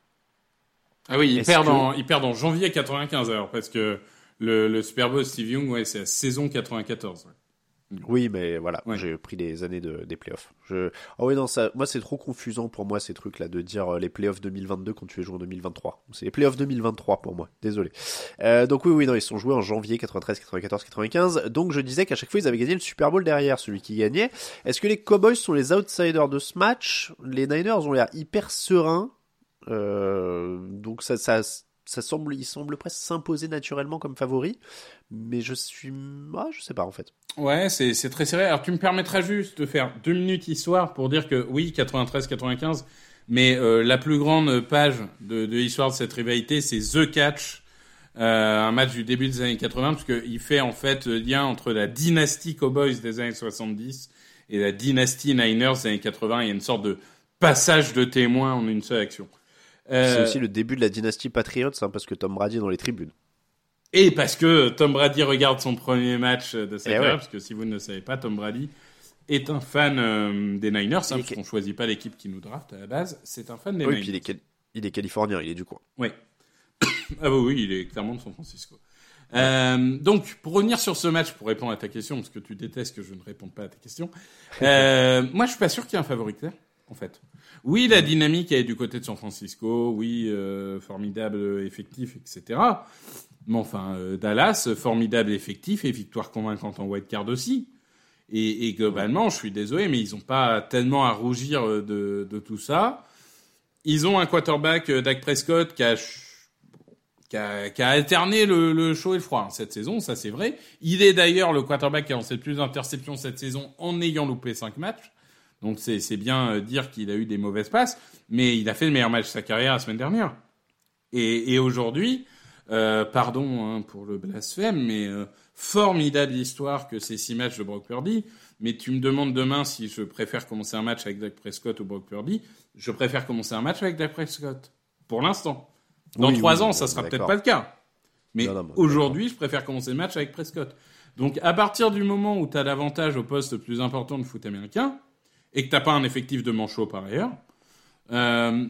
Ah oui, perdent,
que-
en, ils perdent en janvier 95 alors, parce que le, le Super Bowl Steve Young, ouais, c'est la saison 94. ouais.
Oui, mais voilà,
Ouais.
j'ai pris les années de, des playoffs. Je... Oh oui, non, ça, moi c'est trop confusant pour moi ces trucs-là de dire euh, les playoffs 2022 quand tu les joues en 2023. C'est les playoffs 2023 pour moi, désolé. Euh, donc oui, oui, non, ils sont joués en janvier 93, 94, 95. Donc je disais qu'à chaque fois ils avaient gagné le Super Bowl derrière, celui qui gagnait. Est-ce que les Cowboys sont les outsiders de ce match? Les Niners ont l'air hyper sereins. Euh, donc ça, ça, ça semble, ils semblent presque s'imposer naturellement comme favoris. Mais je suis, ah, je sais pas en fait.
Ouais, c'est très serré. Alors tu me permettras juste de faire deux minutes histoire pour dire que oui, 93-95, mais euh, la plus grande page de, l'histoire de cette rivalité, c'est The Catch, euh, un match du début des années 80, parce qu'il fait en fait le lien entre la dynastie Cowboys des années 70 et la dynastie Niners des années 80. Il y a une sorte de passage de témoin en une seule action. Euh,
C'est aussi le début de la dynastie Patriots, hein, parce que Tom Brady est dans les tribunes.
Et parce que Tom Brady regarde son premier match de sa
Eh
carrière,
ouais.
parce que si vous ne le savez pas, Tom Brady est un fan euh, des Niners, hein, parce qu'on choisit pas l'équipe qui nous draft à la base, c'est un fan des
Oui,
Niners.
puis il est, quali- il est californien, il est du coin.
Oui. ah oui, il est clairement de San Francisco. Euh, donc, pour revenir sur ce match, pour répondre à ta question, parce que tu détestes que je ne réponde pas à ta question, euh, moi je suis pas sûr qu'il y ait un favori clair, en fait. Oui, la dynamique est du côté de San Francisco, oui, euh, formidable effectif, etc. Mais enfin, euh, Dallas, formidable effectif et victoire convaincante en wildcard aussi. Et, globalement, je suis désolé, mais ils n'ont pas tellement à rougir euh, de, tout ça. Ils ont un quarterback, Dak Prescott, qui a, alterné le, le chaud et le froid hein, cette saison, ça c'est vrai. Il est d'ailleurs le quarterback qui a lancé le plus d'interceptions cette saison en ayant loupé 5 matchs. Donc c'est c'est bien euh, dire qu'il a eu des mauvaises passes, mais il a fait le meilleur match de sa carrière la semaine dernière. Et, et aujourd'hui, euh, pardon hein, pour le blasphème, mais euh, formidable histoire que ces six matchs de Brock Purdy. Mais tu me demandes demain si je préfère commencer un match avec Dak Prescott ou Brock Purdy. Je préfère commencer un match avec Dak Prescott. Pour l'instant. Dans
Oui,
trois
oui,
ans,
bon,
ça sera peut-être pas le cas. Mais aujourd'hui, je préfère commencer le match avec Prescott. Donc, à partir du moment où tu as l'avantage au poste le plus important de foot américain, et que t'as pas un effectif de manchot par ailleurs, euh,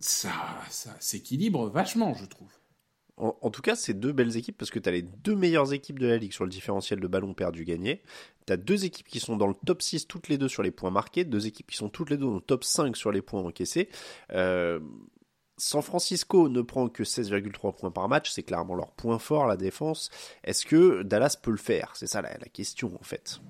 ça, ça s'équilibre vachement, je trouve.
En, tout cas, c'est deux belles équipes parce que tu as les deux meilleures équipes de la ligue sur le différentiel de ballons perdus gagnés. Tu as deux équipes qui sont dans le top 6 toutes les deux sur les points marqués, deux équipes qui sont toutes les deux dans le top 5 sur les points encaissés. Euh, San Francisco ne prend que 16,3 points par match, c'est clairement leur point fort, la défense. Est-ce que Dallas peut le faire? C'est ça la question en fait.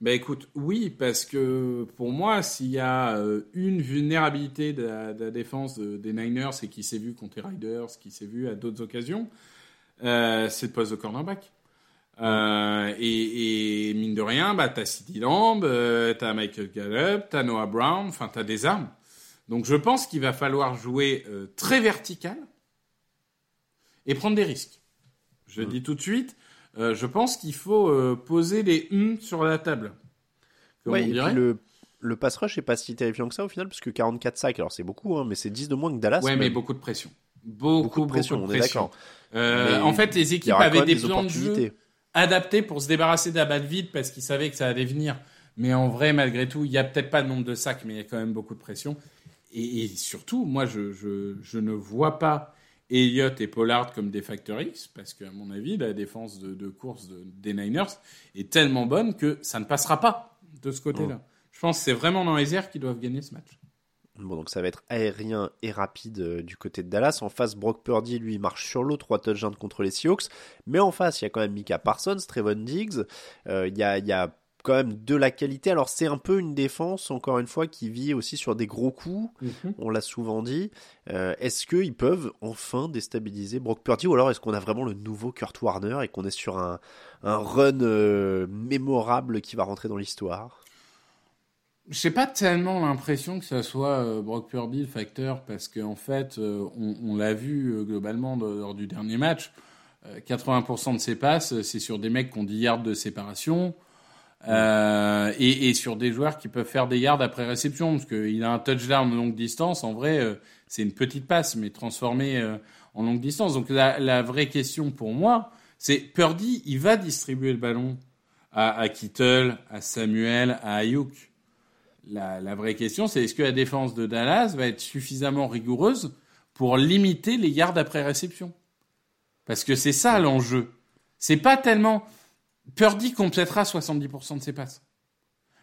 Ben écoute, oui, parce que pour moi, s'il y a euh, une vulnérabilité de la, de la défense de- des Niners et qui s'est vu contre les Riders, qui s'est vu à d'autres occasions, euh, c'est le poste de cornerback. Euh, et, et mine de rien, bah, t'as CeeDee Lamb, euh, t'as Michael Gallup, t'as Noah Brown, enfin t'as des armes. Donc je pense qu'il va falloir jouer euh, très vertical et prendre des risques. Je le dis tout de suite, euh, je pense qu'il faut euh, poser les hum sur la table. Comme
Ouais,
on
et puis le, le pass rush est pas si terrifiant que ça au final, parce que 44 sacs, alors c'est beaucoup, hein, mais c'est 10 de moins que Dallas.
Ouais, mais beaucoup de pression. Beaucoup,
Beaucoup de pression,
beaucoup
on est d'accord.
Euh, en fait, les équipes avaient des
des
plans de jeu adaptés pour se débarrasser de balle vide parce qu'ils savaient que ça allait venir. Mais en vrai, malgré tout, il y a peut-être pas le nombre de sacs, mais il y a quand même beaucoup de pression. Et, et surtout, moi, je, je, je ne vois pas Elliott et Pollard comme des factor X, parce qu'à mon avis, la défense de, de course de, des Niners est tellement bonne que ça ne passera pas de ce côté-là. Je pense que c'est vraiment dans les airs qu'ils doivent gagner ce match.
Bon, donc ça va être aérien et rapide euh, du côté de Dallas. En face, Brock Purdy, lui, marche sur l'eau, trois touchdowns contre les Seahawks. Mais en face, il y a quand même Mika Parsons, Trevon Diggs. Euh, il y, a, y a quand même de la qualité. Alors c'est un peu une défense, encore une fois, qui vit aussi sur des gros coups.
Mhm.
On l'a souvent dit. Euh, est-ce qu'ils peuvent enfin déstabiliser Brock Purdy ou alors est-ce qu'on a vraiment le nouveau Kurt Warner et qu'on est sur un, un run euh, mémorable qui va rentrer dans l'histoire?
J'ai pas tellement l'impression que ça soit euh, Brock Purdy le facteur, parce qu'en fait, euh, on, on l'a vu globalement de- lors du dernier match. euh, 80% de ses passes, c'est sur des mecs qui ont 10 yards de séparation. Euh, et, et sur des joueurs qui peuvent faire des yards après réception, parce qu'il a un touchdown de longue distance. En vrai, euh, c'est une petite passe, mais transformée euh, en longue distance. Donc la, la vraie question pour moi, c'est Purdy, il va distribuer le ballon à, à Kittle, à Samuel, à Ayuk? La, la vraie question, c'est est-ce que la défense de Dallas va être suffisamment rigoureuse pour limiter les yards après réception? Parce que c'est ça l'enjeu. C'est pas tellement. Purdy complétera 70% de ses passes.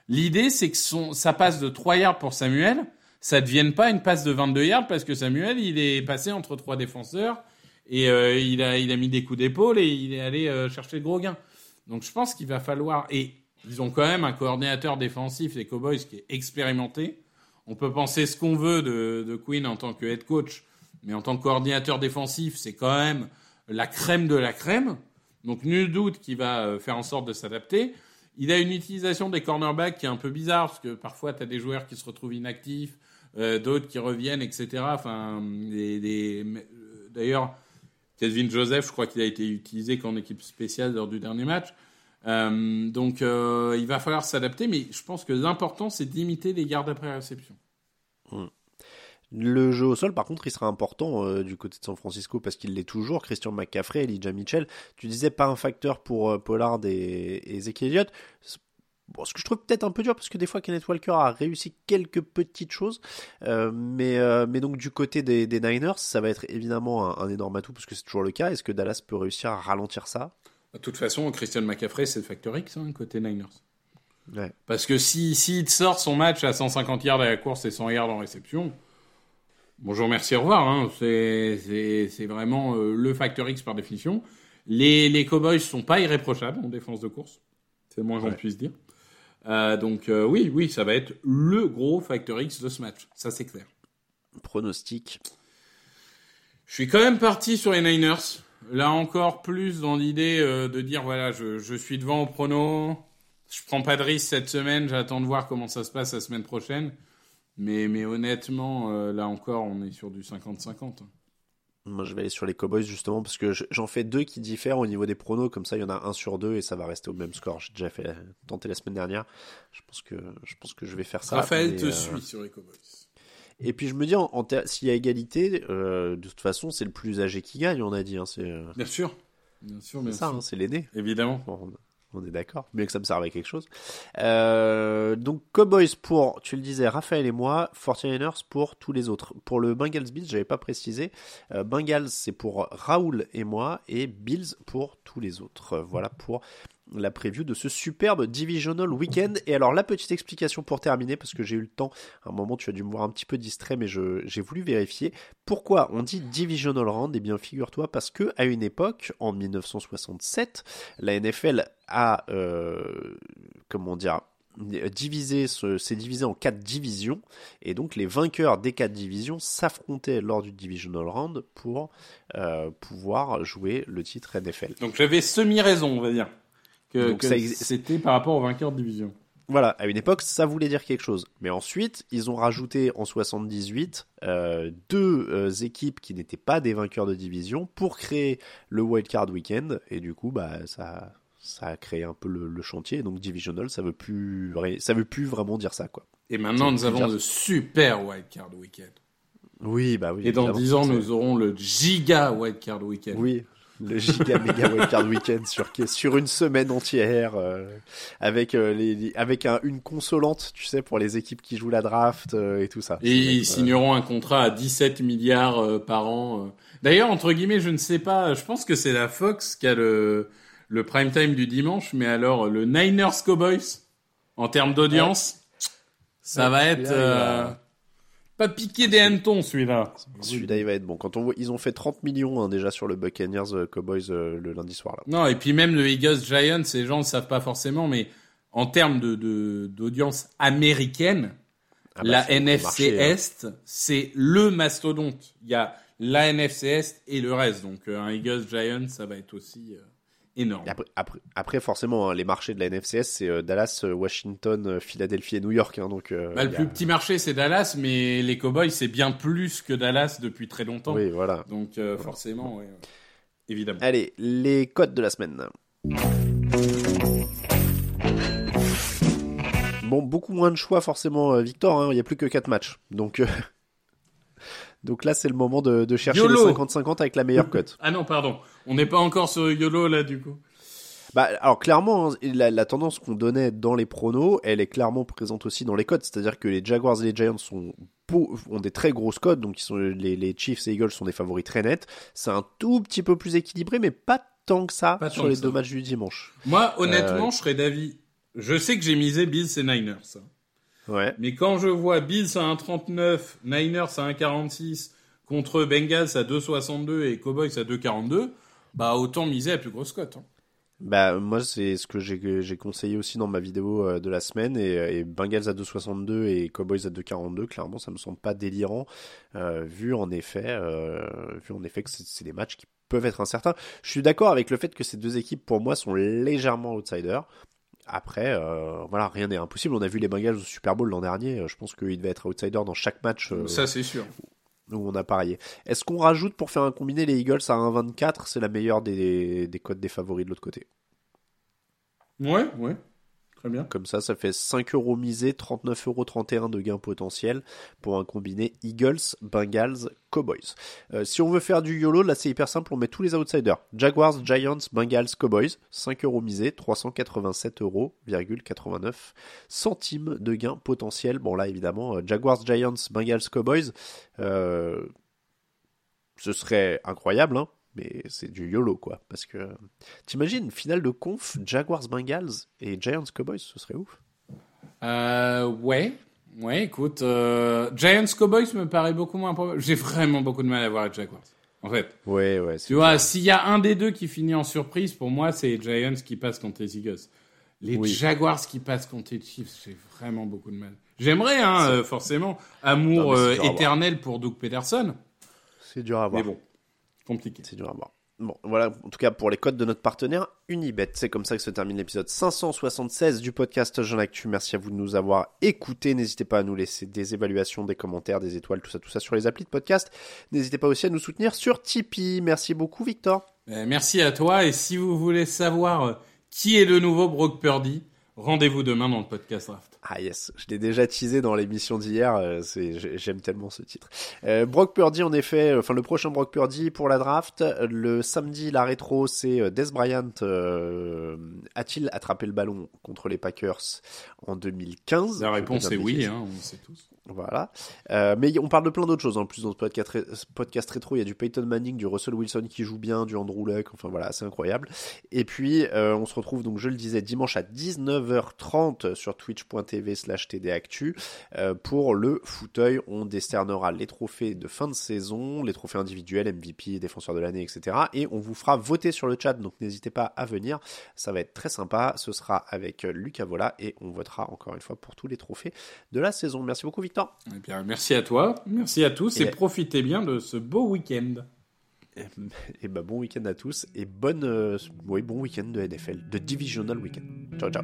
L'idée, c'est que son, sa passe de 3 yards pour Samuel, ça ne devienne pas une passe de 22 yards parce que Samuel, il est passé entre trois défenseurs et euh, il, a, mis des coups d'épaule et il est allé euh, chercher de gros gains. Donc je pense qu'il va falloir. Et ils ont quand même un coordinateur défensif, les Cowboys, qui est expérimenté. On peut penser ce qu'on veut de, de Quinn en tant que head coach, mais en tant que coordinateur défensif, c'est quand même la crème de la crème. Donc nul doute qu'il va euh, faire en sorte de s'adapter. Il a une utilisation des cornerbacks qui est un peu bizarre, parce que parfois tu as des joueurs qui se retrouvent inactifs, euh, d'autres qui reviennent, etc. Enfin, euh, D'ailleurs, Kelvin Joseph, je crois qu'il a été utilisé qu'en équipe spéciale lors du dernier match. Donc il va falloir s'adapter, mais je pense que l'important c'est de limiter les gardes après réception.
Le jeu au sol, par contre, il sera important euh, du côté de San Francisco parce qu'il l'est toujours. Christian McCaffrey, Elijah Mitchell, tu disais pas un facteur pour euh, Pollard et, et Ezekiel Elliott. Bon, ce que je trouve peut-être un peu dur parce que des fois Kenneth Walker a réussi quelques petites choses, Euh, mais euh, mais donc du côté des, des Niners, ça va être évidemment un, un énorme atout parce que c'est toujours le cas. Est-ce que Dallas peut réussir à ralentir ça?
De toute façon, Christian McCaffrey c'est le facteur X hein, côté Niners.
Ouais.
Parce que si s'il sort son match à 150 yards à la course et 100 yards en réception, bonjour, merci, au revoir. Hein. C'est vraiment euh, le facteur X par définition. Les les Cowboys sont pas irréprochables en défense de course, c'est le moins qu'on
Ouais.
puisse dire. Euh, donc euh, oui, oui, ça va être le gros facteur X de ce match, ça c'est clair.
Pronostic.
Je suis quand même parti sur les Niners. Là encore plus dans l'idée de dire voilà, je, je suis devant au prono. Je prends pas de risque cette semaine. J'attends de voir comment ça se passe la semaine prochaine. Mais, mais honnêtement, euh, là encore, on est sur du 50-50.
Moi, je vais aller sur les Cowboys justement parce que je- j'en fais deux qui diffèrent au niveau des pronos. Comme ça, il y en a un sur deux et ça va rester au même score. J'ai déjà fait tenter la semaine dernière. Je pense que je pense que je vais faire ça.
Raphaël
mais,
te
euh,
suit sur les Cowboys.
Et puis je me dis, en, en ter- s'il y a égalité, euh, de toute façon, c'est le plus âgé qui gagne. On a dit, hein, c'est
Bien sûr. Bien sûr, bien
ça, hein, c'est l'aîné.
Évidemment.
Bon, on, on est d'accord. Mieux que ça me serve à quelque chose. Euh, donc Cowboys pour, tu le disais, Raphaël et moi. 49ers pour tous les autres. Pour le Bengals Bills, j'avais pas précisé. Euh, Bengals c'est pour Raoul et moi et Bills pour tous les autres. Voilà pour la preview de ce superbe divisional weekend. Et alors la petite explication pour terminer, parce que j'ai eu le temps, à un moment tu as dû me voir un petit peu distrait, mais j'ai voulu vérifier. Pourquoi on dit divisional round? Eh bien figure-toi parce que à une époque, en 1967, la NFL a, euh, comment dire, divisé, s'est divisé en quatre divisions, et donc les vainqueurs des quatre divisions s'affrontaient lors du divisional round pour euh, pouvoir jouer le titre NFL.
Donc j'avais semi-raison, on va dire. Que, c'était par rapport au vainqueur de division.
Voilà, à une époque, ça voulait dire quelque chose. Mais ensuite, ils ont rajouté en 78 euh, deux euh, équipes qui n'étaient pas des vainqueurs de division pour créer le Wild Card Weekend. Et du coup, bah, ça, ça a créé un peu le, le chantier. Donc divisional, ça veut plus, ça veut plus vraiment dire ça, quoi.
Et maintenant, nous avons le super Wildcard Weekend.
Oui, bah oui.
Et dans
évidemment,
10 ans, nous aurons le giga Wildcard Weekend.
Oui, le giga méga wildcard weekend sur sur une semaine entière euh, avec euh, les, avec un, une consolante tu sais pour les équipes qui jouent la draft euh, et tout ça.
Et ils signeront un contrat à 17 milliards par an d'ailleurs entre guillemets je ne sais pas je pense que c'est la Fox qui a le le prime time du dimanche mais alors le Niners Cowboys en termes d'audience ça va être pas piqué des hannetons celui-là.
Celui-là il va être bon. Quand on voit, ils ont fait 30 millions hein, déjà sur le Buccaneers euh, Cowboys euh, le lundi soir là.
Non et puis même le Eagles Giants, ces gens ne savent pas forcément, mais en termes de d'audience américaine, ah bah, la NFC hein. Est c'est le mastodonte. Il y a la NFC Est et le reste. Donc euh, un Eagles Giants, ça va être aussi énorme.
Après, après, forcément, hein, les marchés de la NFCS, c'est euh, Dallas, euh, Washington, euh, Philadelphie et New York. Hein, donc,
bah, le plus petit marché, c'est Dallas, mais les Cowboys, c'est bien plus que Dallas depuis très longtemps.
Oui, voilà.
Donc, forcément, évidemment.
Allez, les codes de la semaine. Bon, beaucoup moins de choix forcément, Victor. Hein, il n'y a plus que 4 matchs. Donc, donc là, c'est le moment de, de chercher les 50-50 avec la meilleure cote.
ah non, pardon. On n'est pas encore sur YOLO là, du coup.
Bah, alors clairement, hein, la, la tendance qu'on donnait dans les pronos, elle est clairement présente aussi dans les codes. C'est-à-dire que les Jaguars et les Giants sont ont des très grosses codes, donc ils sont, les, les Chiefs et Eagles sont des favoris très nets. C'est un tout petit peu plus équilibré, mais pas tant que ça sur les deux matchs du dimanche.
Moi, honnêtement, euh, je serais d'avis. Je sais que j'ai misé Bills et Niners.
Ouais.
Mais quand je vois Bills à 1,39, Niners à 1,46 contre Bengals à 2,62 et Cowboys à 2,42, bah autant miser à plus grosse cote. Hein.
Bah moi c'est ce que j'ai conseillé aussi dans ma vidéo euh, de la semaine et, Bengals à 2,62 et Cowboys à 2,42 clairement ça me semble pas délirant euh, vu en effet euh, vu en effet que c'est des matchs qui peuvent être incertains. Je suis d'accord avec le fait que ces deux équipes pour moi sont légèrement outsiders. Après, euh, voilà, rien n'est impossible. On a vu les Bengals au Super Bowl l'an dernier. Je pense qu'ils devaient être outsiders dans chaque match.
Euh, Ça, c'est sûr.
Où on a parié. Est-ce qu'on rajoute pour faire un combiné les Eagles à 1,24 C'est la meilleure des, des codes des favoris de l'autre côté.
Ouais, ouais.
Comme ça, ça fait 5 euros misés, 39,31 euros de gain potentiel pour un combiné Eagles, Bengals, Cowboys. Euh, si on veut faire du YOLO, là c'est hyper simple, on met tous les outsiders. Jaguars, Giants, Bengals, Cowboys, 5 euros misés, 387 euros, centimes de gain potentiel. Bon là évidemment, euh, Jaguars, Giants, Bengals, Cowboys, euh, ce serait incroyable, hein mais c'est du YOLO quoi. Parce que t'imagines finale de conf Jaguars Bengals et Giants Cowboys, ce serait ouf.
Euh, ouais, ouais, écoute, euh, Giants Cowboys me paraît beaucoup moins probable. J'ai vraiment beaucoup de mal à voir les Jaguars. En fait.
Ouais, ouais.
Tu vois, s'il y a un des deux qui finit en surprise, pour moi, c'est les Giants qui passent contre les Eagles. Les Jaguars qui passent contre les Chiefs, j'ai vraiment beaucoup de mal. J'aimerais, hein, euh, forcément, amour euh, éternel pour Doug Peterson.
C'est dur à voir.
Mais bon, compliqué.
C'est dur à voir. Bon, voilà, en tout cas pour les codes de notre partenaire Unibet. C'est comme ça que se termine l'épisode 576 du podcast Jean Actu. Merci à vous de nous avoir écoutés. N'hésitez pas à nous laisser des évaluations, des commentaires, des étoiles, tout ça, tout ça sur les applis de podcast. N'hésitez pas aussi à nous soutenir sur Tipeee. Merci beaucoup, Victor.
Euh, merci à toi. Et si vous voulez savoir euh, qui est le nouveau Brock Purdy, rendez-vous demain dans le podcast Draft.
Ah yes, je l'ai déjà teasé dans l'émission d'hier, euh, j'aime tellement ce titre. Euh, Brock Purdy en effet, euh, enfin le prochain Brock Purdy pour la draft, le samedi la rétro c'est Des Bryant a-t-il attrapé le ballon contre les Packers en 2015
La réponse est oui, hein, on sait tous.
Voilà. Euh, mais on parle de plein d'autres choses en plus dans ce podcast, podcast rétro. Il y a du Peyton Manning, du Russell Wilson qui joue bien, du Andrew Luck. Enfin voilà, c'est incroyable. Et puis euh, on se retrouve donc, je le disais, dimanche à 19h30 sur twitch.tv slash tdactu euh, pour le fauteuil. On décernera les trophées de fin de saison, les trophées individuels, MVP, défenseur de l'année, etc. Et on vous fera voter sur le chat. Donc n'hésitez pas à venir. Ça va être très sympa. Ce sera avec Lucas Vola et on votera encore une fois pour tous les trophées de la saison. Merci beaucoup Victor.
Eh bien, merci à toi, merci à tous et, profitez bien de ce beau week-end.
Et, et bah, bon week-end à tous et bonne, euh, oui, bon week-end de NFL, de Divisional Weekend. Ciao, ciao.